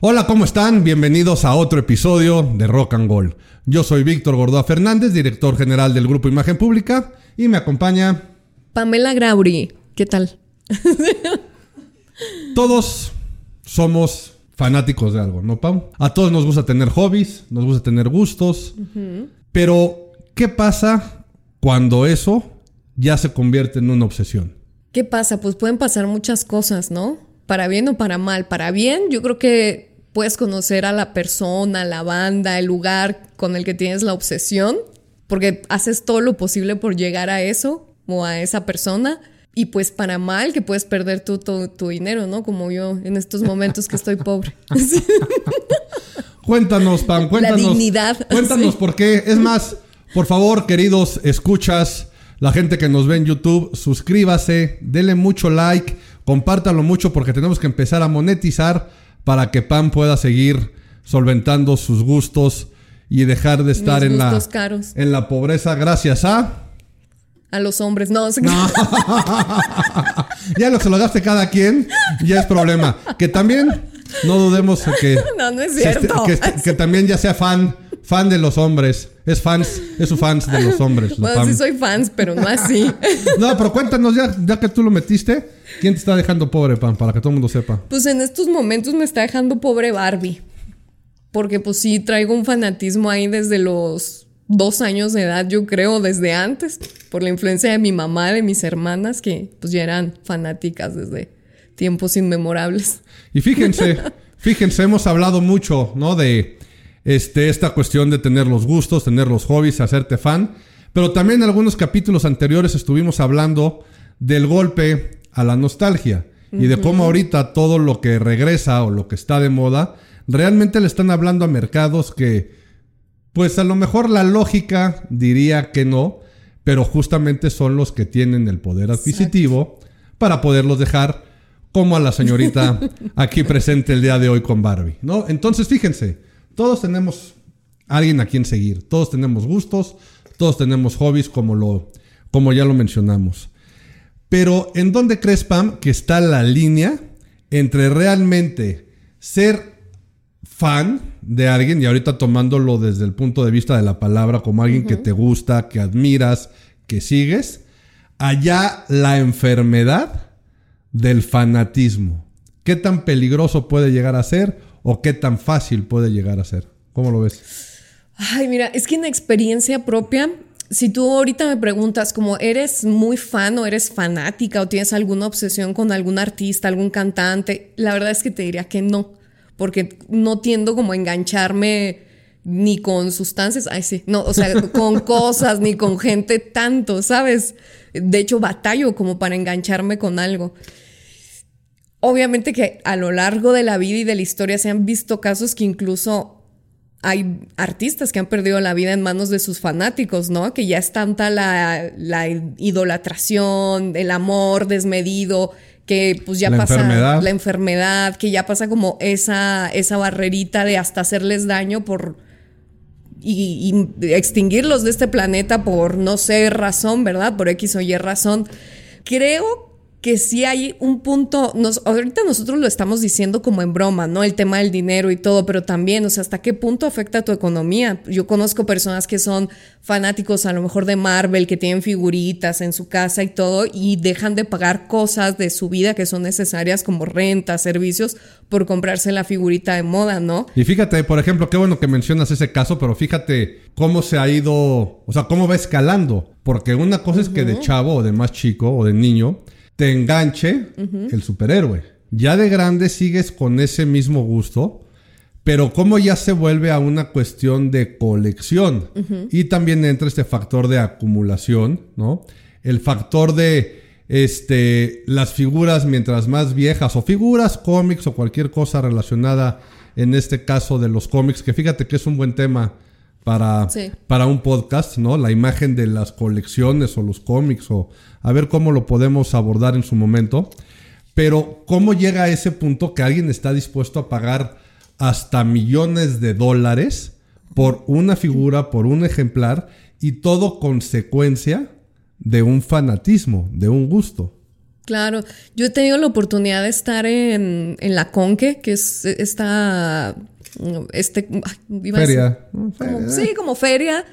Hola, ¿cómo están? Bienvenidos a otro episodio de Rock and Gold. Yo soy Víctor Gordoa Fernández, director general del Grupo Imagen Pública, y me acompaña Pamela Grauri. ¿Qué tal? Todos somos fanáticos de algo, ¿no, Pau? A todos nos gusta tener hobbies, nos gusta tener gustos, pero ¿qué pasa cuando eso ya se convierte en una obsesión? ¿Qué pasa? Pues pueden pasar muchas cosas, ¿no? Para bien o para mal. Para bien, yo creo que puedes conocer a la persona, la banda, el lugar con el que tienes la obsesión, porque haces todo lo posible por llegar a eso o a esa persona. Y pues para mal que puedes perder tu, tu, dinero, ¿no? Como yo en estos momentos que estoy pobre. cuéntanos, Pam, cuéntanos. La dignidad. Cuéntanos por qué. Es más, por favor, queridos escuchas, la gente que nos ve en YouTube, suscríbase, denle mucho like, compártalo mucho porque tenemos que empezar a monetizar para que Pam pueda seguir solventando sus gustos y dejar de estar en la, en la pobreza gracias a... A los hombres, no. no. ya lo se lo gaste cada quien, ya es problema. Que también, no dudemos que... No, no es cierto. que, también ya sea fan, fan de los hombres. Es fans, es su fans de los hombres. Bueno, sí soy fans, pero no así. no, pero cuéntanos ya, ya que tú lo metiste. ¿Quién te está dejando pobre, Pam? Para que todo el mundo sepa. Pues en estos momentos me está dejando pobre Barbie. Porque pues sí, traigo un fanatismo ahí desde los dos años de edad, yo creo, desde antes. Por la influencia de mi mamá, de mis hermanas, que pues ya eran fanáticas desde tiempos inmemorables. Y fíjense, fíjense, hemos hablado mucho, ¿no? De este, esta cuestión de tener los gustos, tener los hobbies, hacerte fan. Pero también en algunos capítulos anteriores estuvimos hablando del golpe a la nostalgia y de cómo ahorita todo lo que regresa o lo que está de moda, realmente le están hablando a mercados que, pues a lo mejor la lógica diría que no, pero justamente son los que tienen el poder adquisitivo para poderlos dejar como a la señorita aquí presente el día de hoy con Barbie, ¿no? Entonces, fíjense, todos tenemos alguien a quien seguir, todos tenemos gustos, todos tenemos hobbies como lo como ya lo mencionamos. Pero ¿en dónde crees, Pam, que está la línea entre realmente ser fan de alguien, y ahorita tomándolo desde el punto de vista de la palabra, como alguien que te gusta, que admiras, que sigues, allá la enfermedad del fanatismo? ¿Qué tan peligroso puede llegar a ser o qué tan fácil puede llegar a ser? ¿Cómo lo ves? Ay, mira, es que en experiencia propia si tú ahorita me preguntas como eres muy fan o eres fanática o tienes alguna obsesión con algún artista, algún cantante, la verdad es que te diría que no, porque no tiendo como a engancharme ni con sustancias, ay sí, no, o sea, con cosas ni con gente tanto, ¿sabes? De hecho, batallo como para engancharme con algo. Obviamente que a lo largo de la vida y de la historia se han visto casos que incluso hay artistas que han perdido la vida en manos de sus fanáticos, ¿no? Que ya es tanta la, idolatración, el amor desmedido, que pues ya pasa la enfermedad, que ya pasa como esa, esa barrerita de hasta hacerles daño por y, y, extinguirlos de este planeta por no sé razón, ¿verdad? Por X o Y razón. Creo que sí hay un punto, nos, ahorita nosotros lo estamos diciendo como en broma, ¿no? El tema del dinero y todo, pero también, o sea, ¿hasta qué punto afecta tu economía? Yo conozco personas que son fanáticos a lo mejor de Marvel, que tienen figuritas en su casa y todo, y dejan de pagar cosas de su vida que son necesarias como renta, servicios, por comprarse la figurita de moda, ¿no? Y fíjate, por ejemplo, qué bueno que mencionas ese caso, pero fíjate cómo se ha ido, o sea, cómo va escalando, porque una cosa es que de chavo o de más chico o de niño, te enganche el superhéroe. Ya de grande sigues con ese mismo gusto, pero como ya se vuelve a una cuestión de colección. Y también entra este factor de acumulación, ¿no? El factor de este, las figuras mientras más viejas, o figuras, cómics, o cualquier cosa relacionada, en este caso de los cómics, que fíjate que es un buen tema para, para un podcast, ¿no? La imagen de las colecciones o los cómics o a ver cómo lo podemos abordar en su momento. Pero cómo llega a ese punto que alguien está dispuesto a pagar hasta millones de dólares por una figura, por un ejemplar y todo consecuencia de un fanatismo, de un gusto. Claro, yo he tenido la oportunidad de estar en, la Conque, que es esta, este, feria. sí, como feria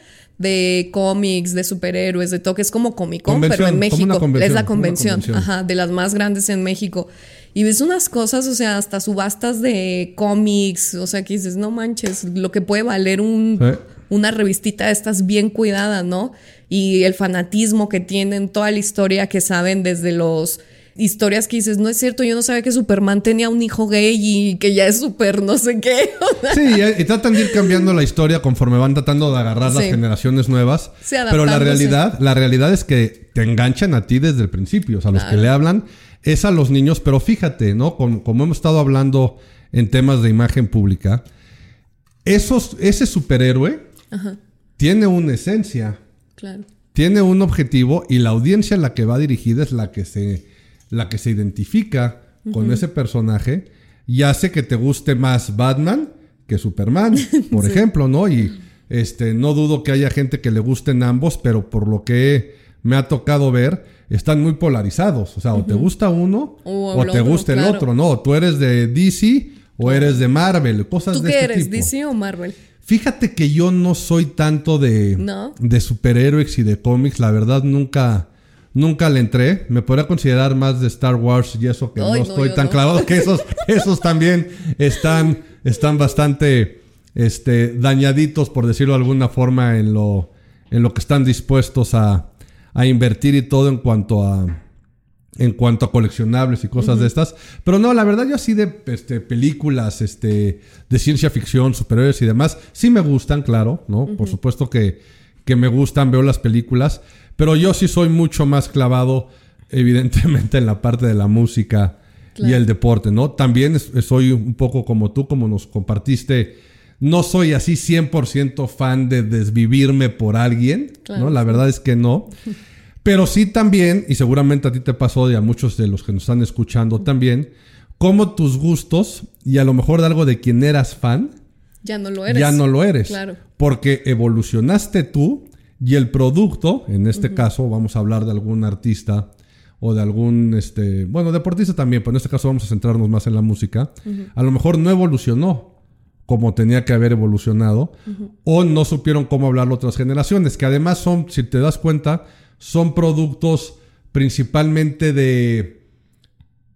de cómics, de superhéroes, de todo, que es como Comic Con, pero en México. Es la convención, Ajá, de las más grandes en México. Y ves unas cosas, o sea, hasta subastas de cómics, o sea, que dices, no manches, lo que puede valer un, una revistita de estas bien cuidada, ¿no? Y el fanatismo que tienen, toda la historia que saben desde los historias que dices, no es cierto, yo no sabía que Superman tenía un hijo gay y que ya es super no sé qué. sí, y tratan de ir cambiando la historia conforme van tratando de agarrar las generaciones nuevas. pero la realidad, la realidad es que te enganchan a ti desde el principio, o sea, los que le hablan es a los niños, pero fíjate, ¿no? Como, hemos estado hablando en temas de imagen pública, esos, ese superhéroe tiene una esencia. Claro. Tiene un objetivo y la audiencia a la que va dirigida es la que se, la que se identifica con ese personaje y hace que te guste más Batman que Superman, por ejemplo, ¿no? Y este, no dudo que haya gente que le gusten ambos, pero por lo que me ha tocado ver, están muy polarizados. O sea, o te gusta uno o, te gusta el otro, ¿no? Tú eres de DC o eres de Marvel, cosas ¿Tú de qué este eres, DC o Marvel? Fíjate que yo no soy tanto de, de superhéroes y de cómics, la verdad nunca, nunca le entré. Me podría considerar más de Star Wars y eso que no, estoy tan clavado, que esos, esos también están, están bastante este, dañaditos, por decirlo de alguna forma, en lo, en lo que están dispuestos a, a invertir y todo en cuanto a en cuanto a coleccionables y cosas de estas. Pero no, la verdad yo así de este, películas este, de ciencia ficción, superhéroes y demás, sí me gustan, claro, ¿no? Por supuesto que, que, me gustan, veo las películas, pero yo sí soy mucho más clavado, evidentemente, en la parte de la música y el deporte, ¿no? También soy un poco como tú, como nos compartiste. No soy así 100% fan de desvivirme por alguien, ¿no? La verdad es que no. Pero sí también, y seguramente a ti te pasó y a muchos de los que nos están escuchando también, como tus gustos y a lo mejor de algo de quien eras fan, ya no lo eres. Ya no lo eres. Claro. Porque evolucionaste tú y el producto, en este caso vamos a hablar de algún artista o de algún, este, bueno, deportista también, pero en este caso vamos a centrarnos más en la música, a lo mejor no evolucionó como tenía que haber evolucionado o no supieron cómo hablar otras generaciones, que además son, si te das cuenta, son productos principalmente de...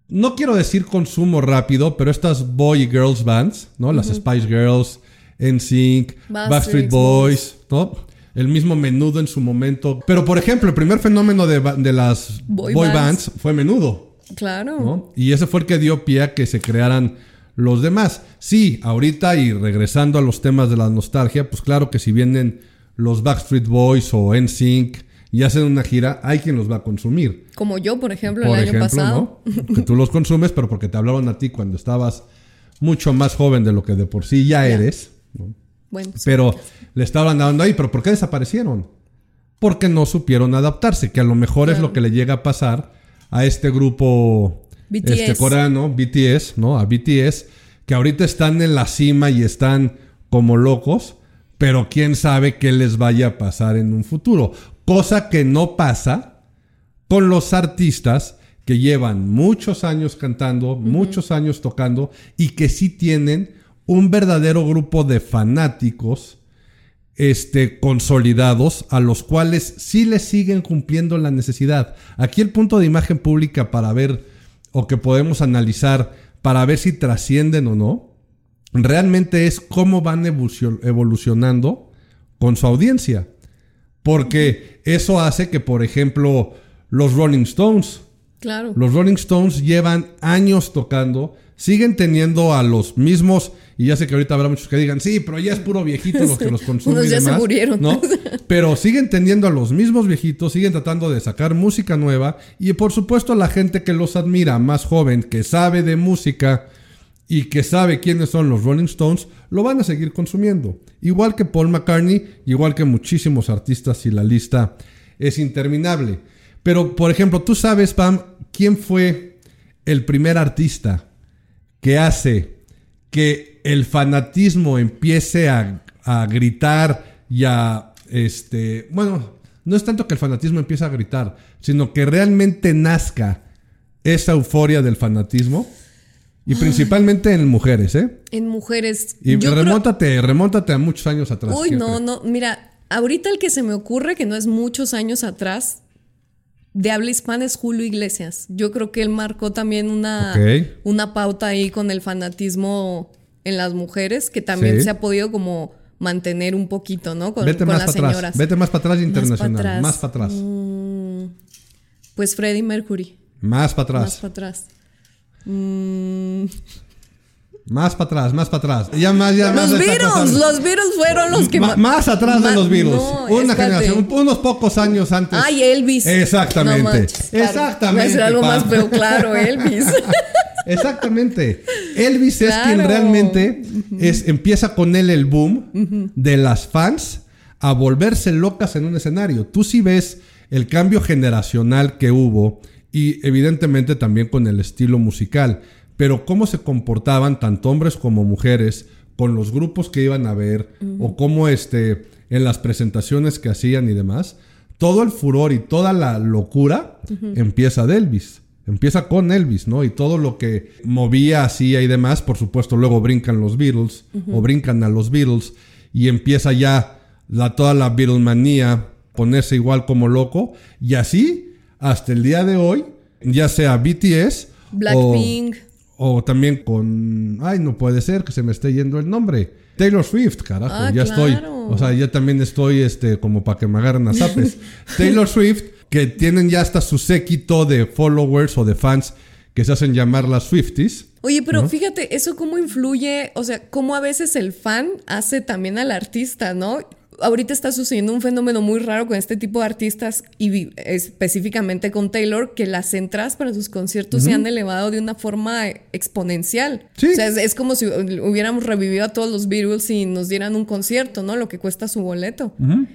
No quiero decir consumo rápido, pero estas boy y girls bands, ¿no? Las Spice Girls, NSYNC, Backstreet Boys, ¿no? El mismo menudo en su momento. Pero, por ejemplo, el primer fenómeno de, las boy, bands. fue menudo. Claro. Y ese fue el que dio pie a que se crearan los demás. Sí, ahorita y regresando a los temas de la nostalgia, pues claro que si vienen los Backstreet Boys o NSYNC y hacen una gira, hay quien los va a consumir. Como yo, por ejemplo, el año pasado. ¿no? Que tú los consumes, pero porque te hablaron a ti cuando estabas mucho más joven de lo que de por sí ya, eres. Bueno, pero le estaban dando ahí, pero ¿por qué desaparecieron? Porque no supieron adaptarse, que a lo mejor es lo que le llega a pasar a este grupo este coreano, BTS, ¿no? A BTS, que ahorita están en la cima y están como locos, pero quién sabe qué les vaya a pasar en un futuro. Cosa que no pasa con los artistas que llevan muchos años cantando, muchos años tocando y que sí tienen un verdadero grupo de fanáticos este, consolidados a los cuales sí les siguen cumpliendo la necesidad. Aquí el punto de imagen pública para ver o que podemos analizar para ver si trascienden o no, realmente es cómo van evolucionando con su audiencia. Porque eso hace que, por ejemplo, los Rolling Stones. Claro. Los Rolling Stones llevan años tocando, siguen teniendo a los mismos, y ya sé que ahorita habrá muchos que digan, sí, pero ya es puro viejito los que los consumen. Unos ya se murieron. ¿no? Pero siguen teniendo a los mismos viejitos, siguen tratando de sacar música nueva, y por supuesto a la gente que los admira, más joven, que sabe de música y que sabe quiénes son los Rolling Stones, lo van a seguir consumiendo. Igual que Paul McCartney, igual que muchísimos artistas y la lista es interminable. Pero, por ejemplo, tú sabes, Pam, quién fue el primer artista que hace que el fanatismo empiece a, gritar y a, este, bueno, no es tanto que el fanatismo empiece a gritar, sino que realmente nazca esa euforia del fanatismo. Y principalmente en mujeres, ¿eh? En mujeres. Y remóntate, remóntate a muchos años atrás. Uy, no, no. Mira, ahorita el que se me ocurre, que no es muchos años atrás, de habla hispana es Julio Iglesias. Yo creo que él marcó también una, una pauta ahí con el fanatismo en las mujeres, que también se ha podido como mantener un poquito, ¿no? Con, Vete más las señoras. Vete más para atrás internacional. Más para atrás. Mm, pues Freddie Mercury. Más para atrás. Más para atrás. Mm. Más para atrás, más para atrás. Ya más, ya los Beatles, los Beatles fueron los que más. Más atrás de los Beatles. Una generación, unos pocos años antes. Ay, Elvis. Exactamente. Exactamente. Voy a algo más, pero claro, Elvis. Exactamente. Elvis es quien realmente es, empieza con él el boom de las fans a volverse locas en un escenario. Tú sí ves el cambio generacional que hubo y evidentemente también con el estilo musical pero cómo se comportaban tanto hombres como mujeres con los grupos que iban a ver o cómo este, en las presentaciones que hacían y demás, todo el furor y toda la locura empieza de Elvis. Empieza con Elvis, ¿no? Y todo lo que movía, hacía y demás, por supuesto, luego brincan los Beatles o brincan a los Beatles y empieza ya la, toda la Beatlemanía ponerse igual como loco y así hasta el día de hoy, ya sea BTS Blackpink o también con. Ay, no puede ser que se me esté yendo el nombre. Taylor Swift, carajo. Ah, ya estoy. O sea, ya también estoy este, como para que me agarren a zapes. Taylor Swift, que tienen ya hasta su séquito de followers o de fans que se hacen llamar las Swifties. Oye, pero fíjate, eso cómo influye, o sea, cómo a veces el fan hace también al artista, ¿no? Ahorita está sucediendo un fenómeno muy raro con este tipo de artistas y específicamente con Taylor, que las entradas para sus conciertos se han elevado de una forma exponencial. O sea, es, como si hubiéramos revivido a todos los Beatles y nos dieran un concierto, ¿no? Lo que cuesta su boleto.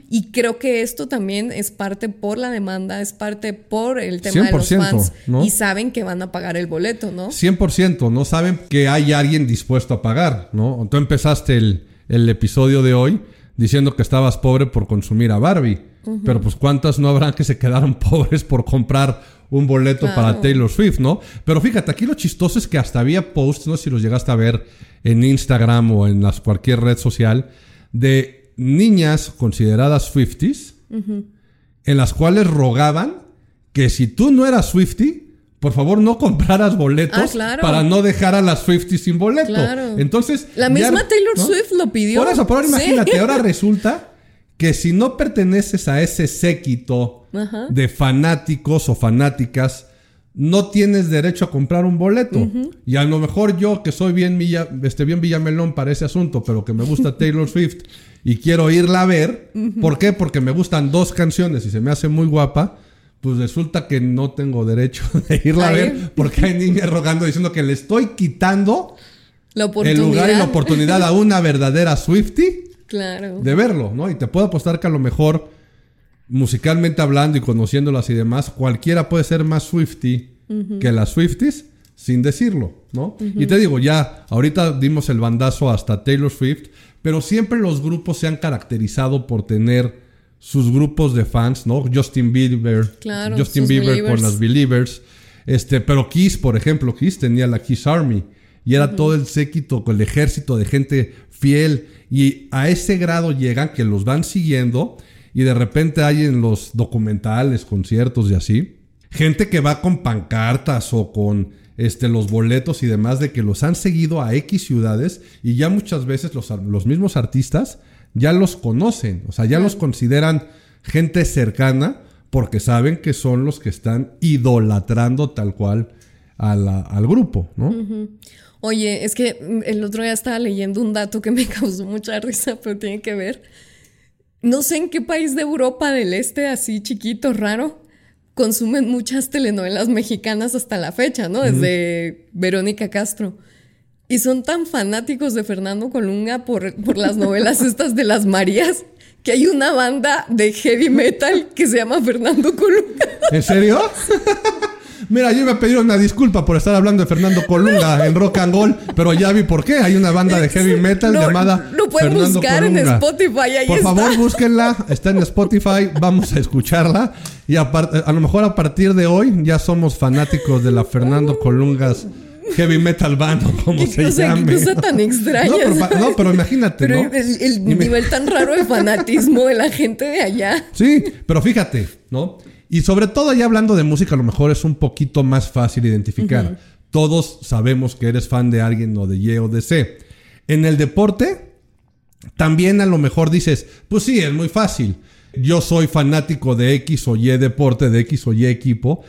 Y creo que esto también es parte por la demanda, es parte por el tema de los fans. Y saben que van a pagar el boleto, ¿no? 100%, ¿no? Saben que hay alguien dispuesto a pagar, ¿no? Tú empezaste el, el episodio de hoy diciendo que estabas pobre por consumir a Barbie. Pero pues cuántas no habrán que se quedaron pobres por comprar un boleto para Taylor Swift, ¿no? Pero fíjate, aquí lo chistoso es que hasta había posts, no sé si los llegaste a ver en Instagram o en las, cualquier red social, de niñas consideradas Swifties, en las cuales rogaban que si tú no eras Swiftie, por favor no compraras boletos ah, para no dejar a las Swifties sin boleto. Entonces. La misma Taylor Swift lo pidió. Por eso, por ahora imagínate, ahora resulta que si no perteneces a ese séquito de fanáticos o fanáticas, no tienes derecho a comprar un boleto. Y a lo mejor yo, que soy bien, Villa, este, bien Villamelón para ese asunto, pero que me gusta Taylor Swift y quiero irla a ver. ¿Por qué? Porque me gustan dos canciones y se me hace muy guapa pues resulta que no tengo derecho de irla a ver porque hay niñas rogando diciendo que le estoy quitando el lugar y la oportunidad a una verdadera Swifty claro. de verlo, ¿no? Y te puedo apostar que a lo mejor musicalmente hablando y conociéndolas y demás, cualquiera puede ser más Swifty que las Swifties sin decirlo, ¿no? Y te digo, ya ahorita dimos el bandazo hasta Taylor Swift, pero siempre los grupos se han caracterizado por tener sus grupos de fans, ¿no? Justin Bieber, Justin Bieber con las Believers, este, pero Kiss, por ejemplo, Kiss tenía la Kiss Army y era todo el séquito, el ejército de gente fiel y a ese grado llegan que los van siguiendo y de repente hay en los documentales, conciertos y así, gente que va con pancartas o con este, los boletos y demás de que los han seguido a X ciudades y ya muchas veces los, los mismos artistas ya los conocen, o sea, ya los consideran gente cercana porque saben que son los que están idolatrando tal cual al grupo, ¿no? Oye, es que mm, el otro día estaba leyendo un dato que me causó mucha risa, pero tiene que ver. No sé en qué país de Europa del Este, así chiquito, raro, consumen muchas telenovelas mexicanas hasta la fecha, ¿no? Desde Verónica Castro. Y son tan fanáticos de Fernando Colunga por, por las novelas estas de las Marías que hay una banda de heavy metal que se llama Fernando Colunga. ¿En serio? Mira, yo iba a pedir una disculpa por estar hablando de Fernando Colunga en Rock and Roll, pero ya vi por qué. Hay una banda de heavy metal llamada. Lo pueden buscar en Spotify. por favor, búsquenla. Está en Spotify. Vamos a escucharla. Y a, a, lo mejor a partir de hoy ya somos fanáticos de la Fernando Colungas heavy metal band o como se llame. Qué cosa tan extraña. No, pero, imagínate, ¿no? El, nivel tan raro de fanatismo de la gente de allá. Sí, pero fíjate, ¿no? Y sobre todo ya hablando de música, a lo mejor es un poquito más fácil identificar. Todos sabemos que eres fan de alguien o de Y o de C. En el deporte, también a lo mejor dices, pues sí, es muy fácil. Yo soy fanático de X o Y deporte, de X o Y equipo.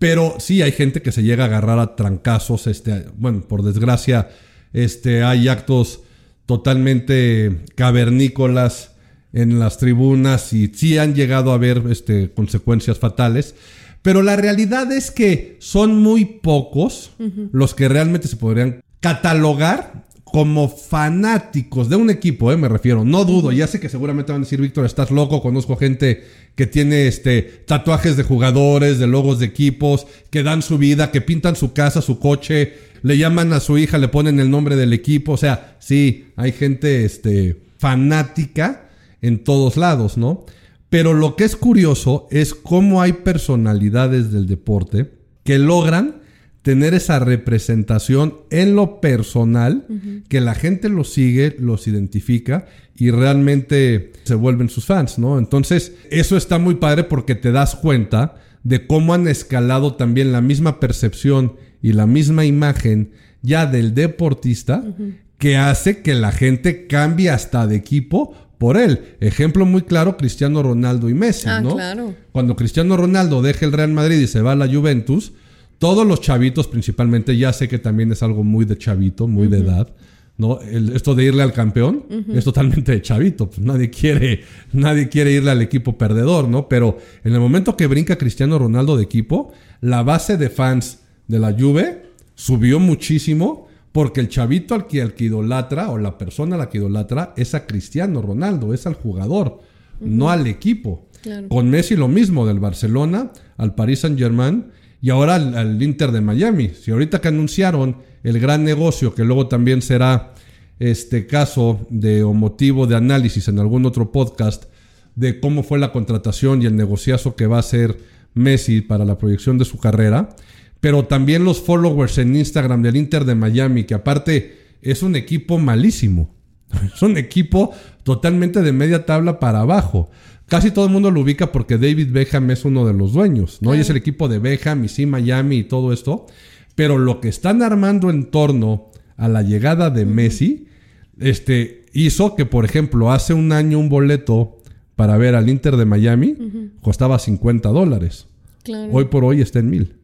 Pero sí hay gente que se llega a agarrar a trancazos. Este, bueno, por desgracia, este, hay actos totalmente cavernícolas en las tribunas y sí han llegado a haber este, consecuencias fatales. Pero la realidad es que son muy pocos los que realmente se podrían catalogar como fanáticos de un equipo, eh, me refiero. No dudo, ya sé que seguramente van a decir, Víctor, estás loco, conozco gente que tiene este, tatuajes de jugadores, de logos de equipos, que dan su vida, que pintan su casa, su coche, le llaman a su hija, le ponen el nombre del equipo. O sea, sí, hay gente este, fanática en todos lados, ¿no? Pero lo que es curioso es cómo hay personalidades del deporte que logran tener esa representación en lo personal, que la gente los sigue, los identifica y realmente se vuelven sus fans, ¿no? Entonces, eso está muy padre porque te das cuenta de cómo han escalado también la misma percepción y la misma imagen ya del deportista que hace que la gente cambie hasta de equipo por él. Ejemplo muy claro, Cristiano Ronaldo y Messi, ah, ¿no? Claro. Cuando Cristiano Ronaldo deja el Real Madrid y se va a la Juventus, todos los chavitos principalmente, ya sé que también es algo muy de chavito, muy de edad, ¿no? esto de irle al campeón es totalmente de chavito, pues nadie quiere, nadie quiere irle al equipo perdedor, ¿no? Pero en el momento que brinca Cristiano Ronaldo de equipo, la base de fans de la Juve subió muchísimo porque el chavito al que, idolatra, o la persona a la que idolatra, es a Cristiano Ronaldo, es al jugador, no al equipo. Con Messi lo mismo, del Barcelona al Paris Saint Germain y ahora al, Inter de Miami. Si ahorita que anunciaron el gran negocio, que luego también será este caso de o motivo de análisis en algún otro podcast, de cómo fue la contratación y el negociazo que va a hacer Messi para la proyección de su carrera pero también los followers en Instagram del Inter de Miami, que aparte es un equipo malísimo. Es un equipo totalmente de media tabla para abajo. Casi todo el mundo lo ubica porque David Beckham es uno de los dueños, ¿no? Y es el equipo de Beckham y sí Miami y todo esto. Pero lo que están armando en torno a la llegada de Messi, este, hizo que, por ejemplo, hace un año un boleto para ver al Inter de Miami costaba 50 dólares. Hoy por hoy está en mil.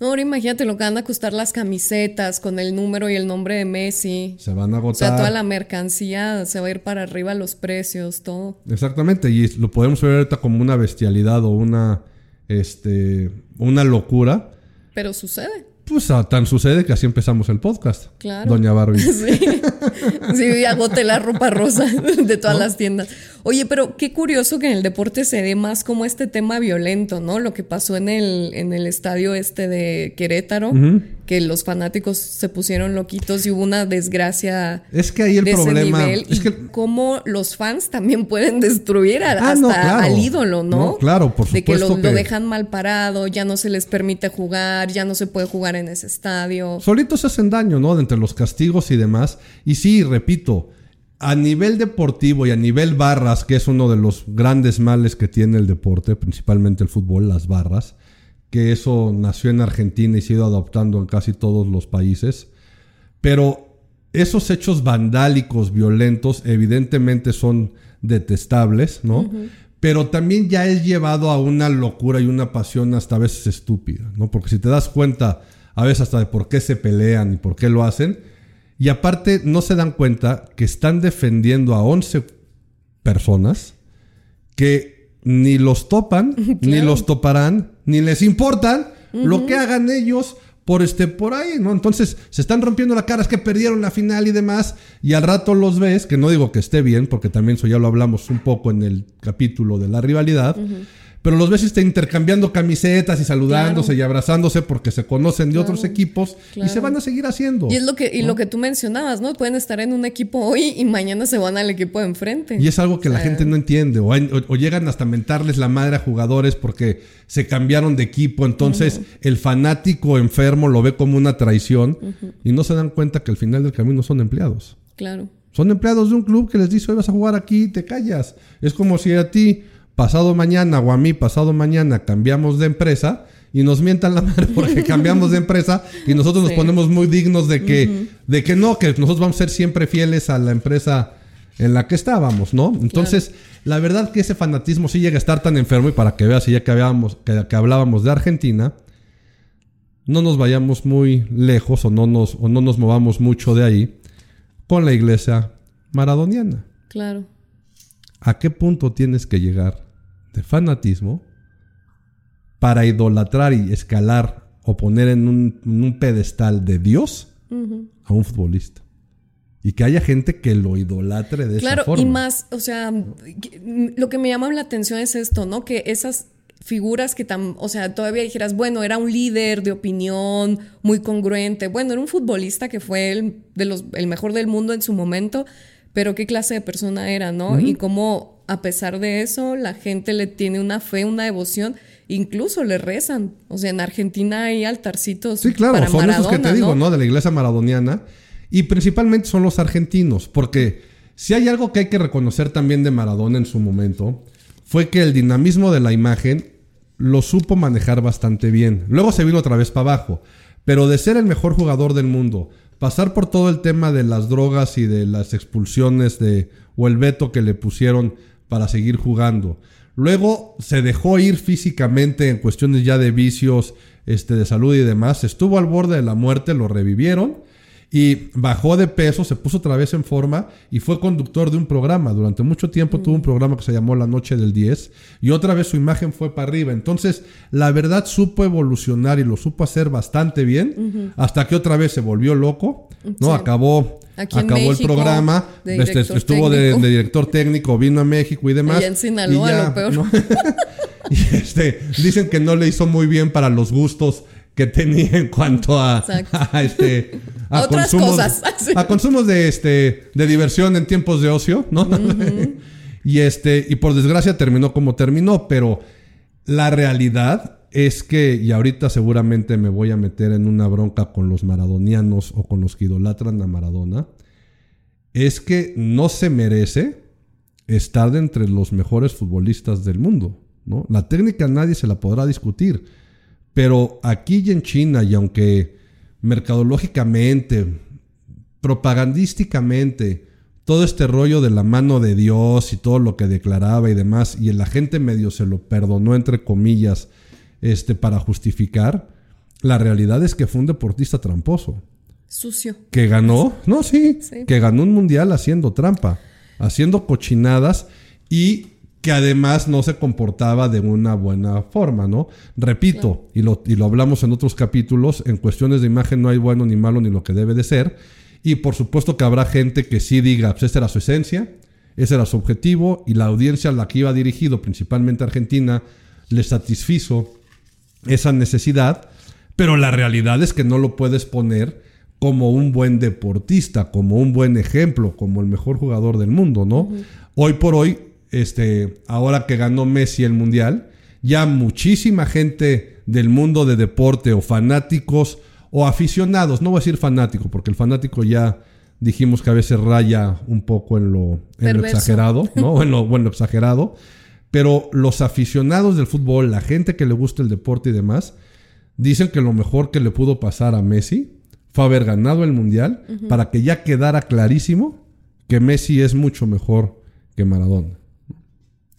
No, ahora imagínate lo que van a costar las camisetas con el número y el nombre de Messi. Se van a agotar. O sea, toda la mercancía se va a ir para arriba, los precios, todo. Exactamente, y lo podemos ver ahorita como una bestialidad o una, este, una locura. Pero sucede. Pues ah, tan sucede que así empezamos el podcast. Claro. Doña Barbie. Sí. Sí, agote la ropa rosa de todas las tiendas. Oye, pero qué curioso que en el deporte se dé más como este tema violento, ¿no? Lo que pasó en el, en el estadio este de Querétaro, que los fanáticos se pusieron loquitos y hubo una desgracia. Es que ahí el problema es que cómo los fans también pueden destruir ah, hasta al ídolo, ¿no? Claro, por supuesto. De que lo, lo, dejan mal parado, ya no se les permite jugar, ya no se puede jugar en ese estadio. Solitos hacen daño, ¿no? Entre los castigos y demás. Y sí, repito, a nivel deportivo y a nivel barras, que es uno de los grandes males que tiene el deporte, principalmente el fútbol, las barras, que eso nació en Argentina y se ha ido adoptando en casi todos los países. Pero esos hechos vandálicos, violentos, evidentemente son detestables, ¿no? Pero también ya es llevado a una locura y una pasión hasta a veces estúpida, ¿no? Porque si te das cuenta a veces hasta de por qué se pelean y por qué lo hacen, y aparte no se dan cuenta que están defendiendo a 11 personas que ni los topan, ni los toparán, ni les importan lo que hagan ellos por este por ahí, ¿no? Entonces se están rompiendo la cara, es que perdieron la final y demás, y al rato los ves, que no digo que esté bien, porque también eso ya lo hablamos un poco en el capítulo de la rivalidad, pero los ves este, intercambiando camisetas y saludándose y abrazándose porque se conocen de otros equipos y se van a seguir haciendo. Y es lo que, y lo que tú mencionabas, ¿no? Pueden estar en un equipo hoy y mañana se van al equipo de enfrente. Y es algo que la gente no entiende, o, llegan hasta mentarles la madre a jugadores porque se cambiaron de equipo, entonces el fanático enfermo lo ve como una traición y no se dan cuenta que al final del camino son empleados. Claro. Son empleados de un club que les dice, hoy vas a jugar aquí y te callas. Es como si a ti pasado mañana o a mí pasado mañana cambiamos de empresa y nos mientan la madre porque cambiamos de empresa y nosotros nos ponemos muy dignos de que, de que no, que nosotros vamos a ser siempre fieles a la empresa en la que estábamos, ¿no? Entonces, la verdad que ese fanatismo sí llega a estar tan enfermo y para que veas, ya que, hablábamos, que, hablábamos de Argentina, no nos vayamos muy lejos o no, nos, o no nos movamos mucho de ahí con la iglesia maradoniana. Claro. ¿A qué punto tienes que llegar de fanatismo para idolatrar y escalar o poner en un, pedestal de Dios a un futbolista. Y que haya gente que lo idolatre de esa forma. Claro, y más, o sea, lo que me llama la atención es esto, ¿no? Que esas figuras que tan, o sea, todavía dijeras, bueno, era un líder de opinión muy congruente, bueno, era un futbolista que fue el, de los, el mejor del mundo en su momento, pero qué clase de persona era, ¿no? Y cómo a pesar de eso, la gente le tiene una fe, una devoción, incluso le rezan. O sea, en Argentina hay altarcitos. Sí, claro, son esos que te digo, ¿no? De la iglesia maradoniana. Y principalmente son los argentinos, porque si hay algo que hay que reconocer también de Maradona en su momento, fue que el dinamismo de la imagen lo supo manejar bastante bien. Luego se vino otra vez para abajo, pero de ser el mejor jugador del mundo, pasar por todo el tema de las drogas y de las expulsiones de, o el veto que le pusieron para seguir jugando. Luego se dejó ir físicamente en cuestiones ya de vicios, este, de salud y demás. Estuvo al borde de la muerte, lo revivieron y bajó de peso, se puso otra vez en forma y fue conductor de un programa. Durante mucho tiempo tuvo un programa que se llamó La Noche del 10 y otra vez su imagen fue para arriba. Entonces, la verdad supo evolucionar y lo supo hacer bastante bien hasta que otra vez se volvió loco, ¿no? Acabó acabó el programa, este, estuvo de, director técnico, vino a México y demás. Y en Sinaloa, lo peor. y este, dicen que no le hizo muy bien para los gustos que tenía en cuanto a, este a otras cosas a consumos de este de diversión en tiempos de ocio no y este y por desgracia terminó como terminó pero la realidad es que y ahorita seguramente me voy a meter en una bronca con los maradonianos o con los que idolatran a Maradona es que no se merece estar de entre los mejores futbolistas del mundo no la técnica nadie se la podrá discutir pero aquí y en China, y aunque mercadológicamente, propagandísticamente, todo este rollo de la mano de Dios y todo lo que declaraba y demás, y la gente medio se lo perdonó, entre comillas, este, para justificar, la realidad es que fue un deportista tramposo. Sucio. Que ganó, no, sí, que ganó un mundial haciendo trampa, haciendo cochinadas y que además no se comportaba de una buena forma, ¿no? Repito, y, lo, y lo hablamos en otros capítulos, en cuestiones de imagen no hay bueno ni malo ni lo que debe de ser, y por supuesto que habrá gente que sí diga, pues esta era su esencia, ese era su objetivo, y la audiencia a la que iba dirigido, principalmente Argentina, le satisfizo esa necesidad, pero la realidad es que no lo puedes poner como un buen deportista, como un buen ejemplo, como el mejor jugador del mundo, ¿no? Hoy por hoy este, ahora que ganó Messi el Mundial, ya muchísima gente del mundo de deporte o fanáticos o aficionados, no voy a decir fanático, porque el fanático ya dijimos que a veces raya un poco en lo, exagerado, ¿no? en, lo, bueno, exagerado, pero los aficionados del fútbol, la gente que le gusta el deporte y demás, dicen que lo mejor que le pudo pasar a Messi fue haber ganado el Mundial para que ya quedara clarísimo que Messi es mucho mejor que Maradona.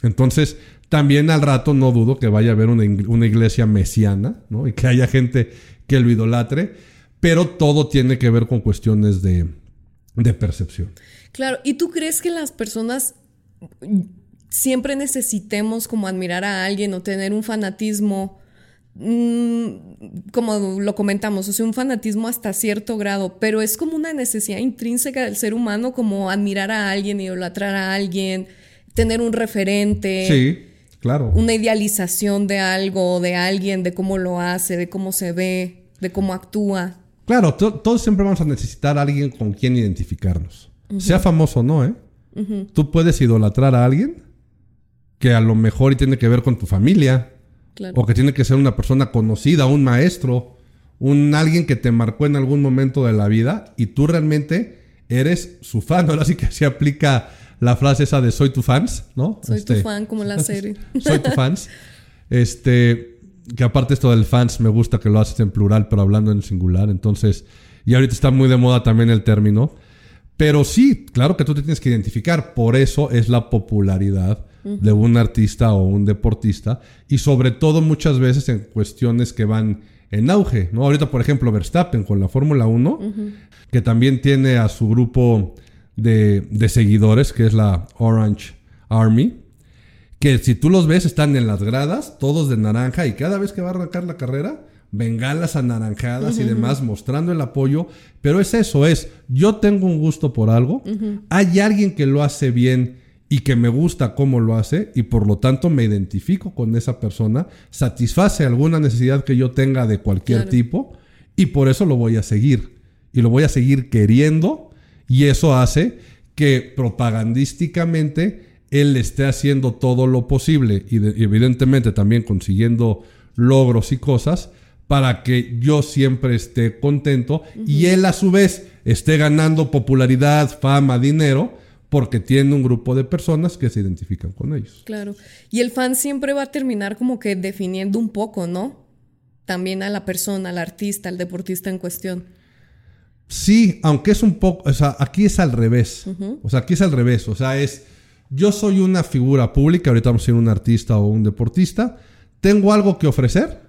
Entonces, también al rato no dudo que vaya a haber una, iglesia mesiana, ¿no? Y que haya gente que lo idolatre, pero todo tiene que ver con cuestiones de, percepción. Claro, ¿y tú crees que las personas siempre necesitemos como admirar a alguien o tener un fanatismo, mm, como lo comentamos, o sea, un fanatismo hasta cierto grado, pero es como una necesidad intrínseca del ser humano como admirar a alguien, idolatrar a alguien, tener un referente. Sí. Claro. Una idealización de algo, de alguien, de cómo lo hace, de cómo se ve, de cómo actúa. Claro, todos siempre vamos a necesitar a alguien con quien identificarnos. Sea famoso o no, ¿eh? Tú puedes idolatrar a alguien que a lo mejor tiene que ver con tu familia. O que tiene que ser una persona conocida, un maestro, un alguien que te marcó en algún momento de la vida y tú realmente eres su fan. Ahora sí que se aplica la frase esa de soy tu fans, ¿no? Soy tu este, fan, como la serie. soy tu fans. Este, que aparte esto del fans me gusta que lo haces en plural, pero hablando en singular. Entonces, y ahorita está muy de moda también el término. Pero sí, claro que tú te tienes que identificar. Por eso es la popularidad de un artista o un deportista. Y sobre todo muchas veces en cuestiones que van en auge. ¿no? Ahorita, por ejemplo, Verstappen con la Fórmula 1, que también tiene a su grupo de, de seguidores, que es la Orange Army que si tú los ves están en las gradas, todos de naranja, y cada vez que va a arrancar la carrera, bengalas anaranjadas y demás, mostrando el apoyo. Pero es eso, es, yo tengo un gusto por algo, hay alguien que lo hace bien y que me gusta cómo lo hace, y por lo tanto me identifico con esa persona, satisface alguna necesidad que yo tenga de cualquier tipo, y por eso lo voy a seguir. Y lo voy a seguir queriendo, y eso hace que propagandísticamente él esté haciendo todo lo posible y, evidentemente también consiguiendo logros y cosas para que yo siempre esté contento y él a su vez esté ganando popularidad, fama, dinero, porque tiene un grupo de personas que se identifican con ellos. Claro. Y el fan siempre va a terminar como que definiendo un poco, ¿no? También a la persona, al artista, al deportista en cuestión. Sí, aunque es un poco, o sea, aquí es al revés. O sea, aquí es al revés. O sea, es yo soy una figura pública, ahorita vamos a ser un artista o un deportista, tengo algo que ofrecer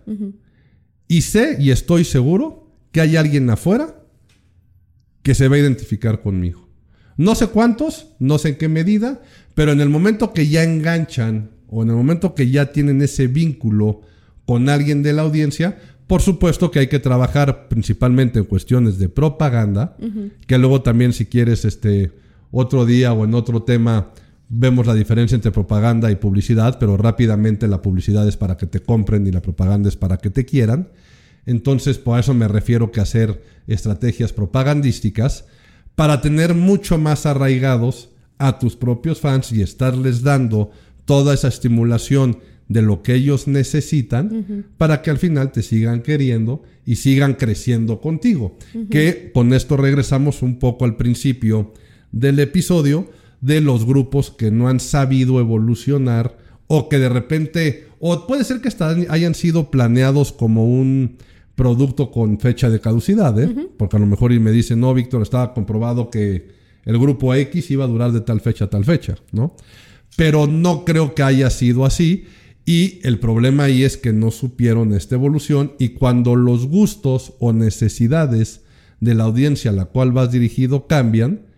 y sé y estoy seguro que hay alguien afuera que se va a identificar conmigo. No sé cuántos, no sé en qué medida, pero en el momento que ya enganchan o en el momento que ya tienen ese vínculo con alguien de la audiencia, por supuesto que hay que trabajar principalmente en cuestiones de propaganda, que luego también si quieres este otro día o en otro tema vemos la diferencia entre propaganda y publicidad, pero rápidamente la publicidad es para que te compren y la propaganda es para que te quieran. Entonces, por eso me refiero que hacer estrategias propagandísticas para tener mucho más arraigados a tus propios fans y estarles dando toda esa estimulación de lo que ellos necesitan para que al final te sigan queriendo y sigan creciendo contigo. Que con esto regresamos un poco al principio del episodio, de los grupos que no han sabido evolucionar o que de repente, o puede ser que hayan sido planeados como un producto con fecha de caducidad, ¿eh? porque a lo mejor y me dicen, no, Víctor, estaba comprobado que el grupo X iba a durar de tal fecha a tal fecha, ¿no? Pero no creo que haya sido así. Y el problema ahí es que no supieron esta evolución y cuando los gustos o necesidades de la audiencia a la cual vas dirigido cambian,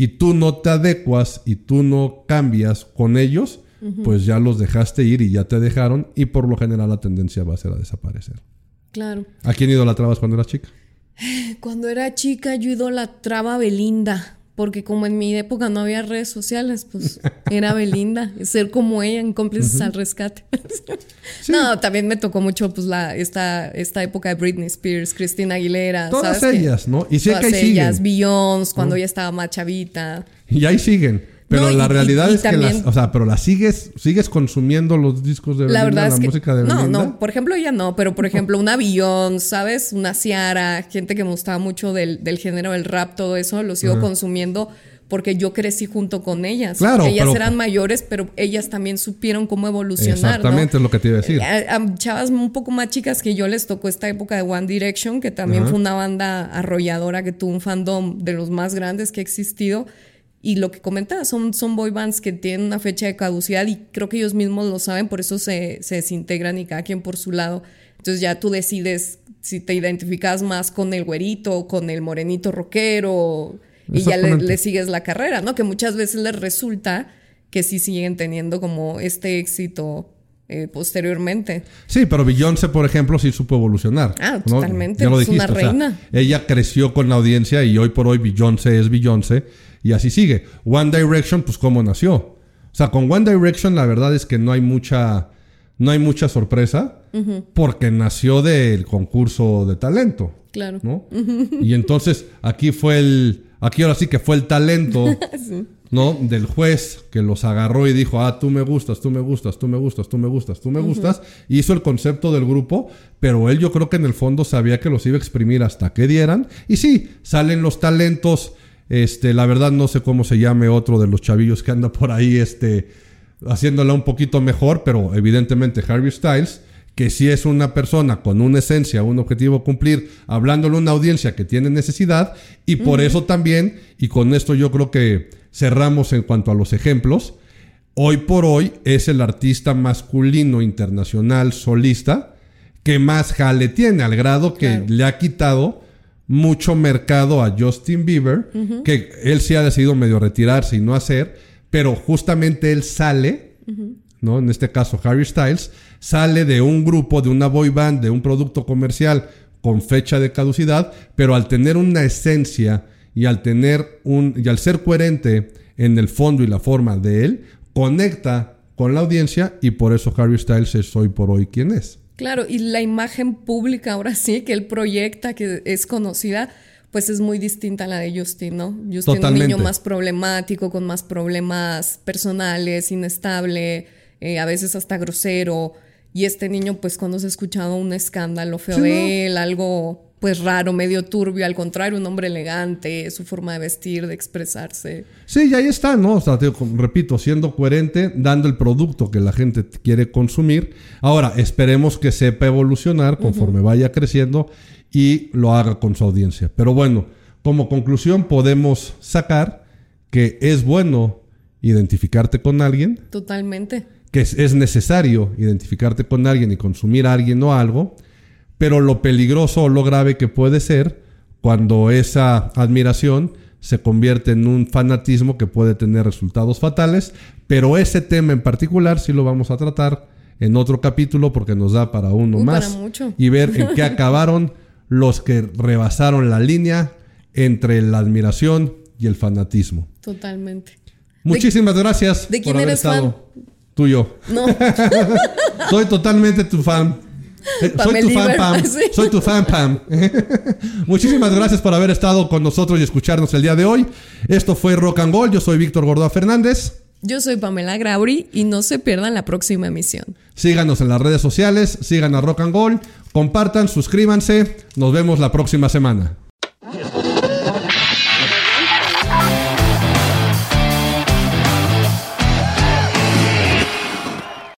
y tú no te adecuas y tú no cambias con ellos, pues ya los dejaste ir y ya te dejaron y por lo general la tendencia va a ser a desaparecer. Claro. ¿A quién idolatrabas cuando eras chica? Cuando era chica yo idolatraba a Belinda porque como en mi época no había redes sociales, pues era Belinda, ser como ella en cómplices al rescate. No, también me tocó mucho pues la esta, esta época de Britney Spears, Christina Aguilera, todas ellas, ¿no? Y sé que ahí ellas, Beyoncé, cuando ella estaba más chavita. Y ahí siguen. Pero la realidad es que las, o sea, pero la sigues, sigues consumiendo los discos de Belinda, la, verdad la música de Belinda. No, no, por ejemplo, ella no, pero por ejemplo, una Beyoncé, ¿sabes? Una Ciara, gente que me gustaba mucho del, del género del rap, todo eso, lo sigo consumiendo porque yo crecí junto con ellas. Claro. Ellas eran mayores, pero ellas también supieron cómo evolucionar. Exactamente, es lo que te iba a decir. A, a, chavas un poco más chicas que yo les tocó esta época de One Direction, que también fue una banda arrolladora que tuvo un fandom de los más grandes que ha existido. Y lo que comentaba, son, son boy bands que tienen una fecha de caducidad y creo que ellos mismos lo saben, por eso se, se desintegran y cada quien por su lado. Entonces ya tú decides si te identificas más con el güerito, con el morenito rockero y ya le, sigues la carrera, ¿no? Que muchas veces les resulta que sí siguen teniendo como este éxito eh, posteriormente. Sí, pero Beyoncé, por ejemplo, sí supo evolucionar. Ah, totalmente. es una reina. ella creció con la audiencia y hoy por hoy Beyoncé es Beyoncé y así sigue. One Direction, pues cómo nació. O sea, con One Direction la verdad es que no hay mucha, no hay mucha sorpresa porque nació del concurso de talento. Claro. ¿no? Y entonces aquí fue el, aquí ahora sí que fue el talento, ¿no? Del juez que los agarró y dijo, ah, tú me gustas, tú me gustas, tú me gustas, tú me gustas, tú me gustas. Hizo el concepto del grupo, pero él yo creo que en el fondo sabía que los iba a exprimir hasta que dieran. Y sí, salen los talentos. Este, la verdad no sé cómo se llame otro de los chavillos que anda por ahí, este, haciéndola un poquito mejor, pero evidentemente Harry Styles que si es una persona con una esencia, un objetivo cumplir, hablándole a una audiencia que tiene necesidad, y por eso también, y con esto yo creo que cerramos en cuanto a los ejemplos, hoy por hoy es el artista masculino internacional solista que más jale tiene, al grado que le ha quitado mucho mercado a Justin Bieber, que él sí ha decidido medio retirarse y no hacer, pero justamente él sale, ¿no? En este caso Harry Styles, sale de un grupo, de una boy band, de un producto comercial con fecha de caducidad, pero al tener una esencia y al tener un y al ser coherente en el fondo y la forma de él, conecta con la audiencia y por eso Harry Styles es hoy por hoy quien es. Claro, y la imagen pública ahora sí que él proyecta, que es conocida, pues es muy distinta a la de Justin, ¿no? Justin es un niño más problemático, con más problemas personales, inestable, eh, a veces hasta grosero. Y este niño, pues cuando se ha escuchado un escándalo feo de él, algo pues raro, medio turbio, al contrario, un hombre elegante, su forma de vestir, de expresarse. Sí, y ahí está, ¿no? O sea, repito, siendo coherente, dando el producto que la gente quiere consumir. Ahora, esperemos que sepa evolucionar conforme vaya creciendo y lo haga con su audiencia. Pero bueno, como conclusión podemos sacar que es bueno identificarte con alguien. Totalmente que es, necesario identificarte con alguien y consumir a alguien o algo, pero lo peligroso o lo grave que puede ser cuando esa admiración se convierte en un fanatismo que puede tener resultados fatales, pero ese tema en particular sí lo vamos a tratar en otro capítulo porque nos da para uno más y ver en qué acabaron los que rebasaron la línea entre la admiración y el fanatismo. Totalmente. Muchísimas gracias. ¿De quién por haber eres estado. Tuyo. No. Soy totalmente tu fan. Eh, soy tu fan, Pam. Soy tu fan, Pam. Muchísimas gracias por haber estado con nosotros y escucharnos el día de hoy. Esto fue Rock and Gold. Yo soy Víctor Gordoa Fernández. Yo soy Pamela Grauri y no se pierdan la próxima emisión. Síganos en las redes sociales, sigan a Rock and Gold, compartan, suscríbanse. Nos vemos la próxima semana.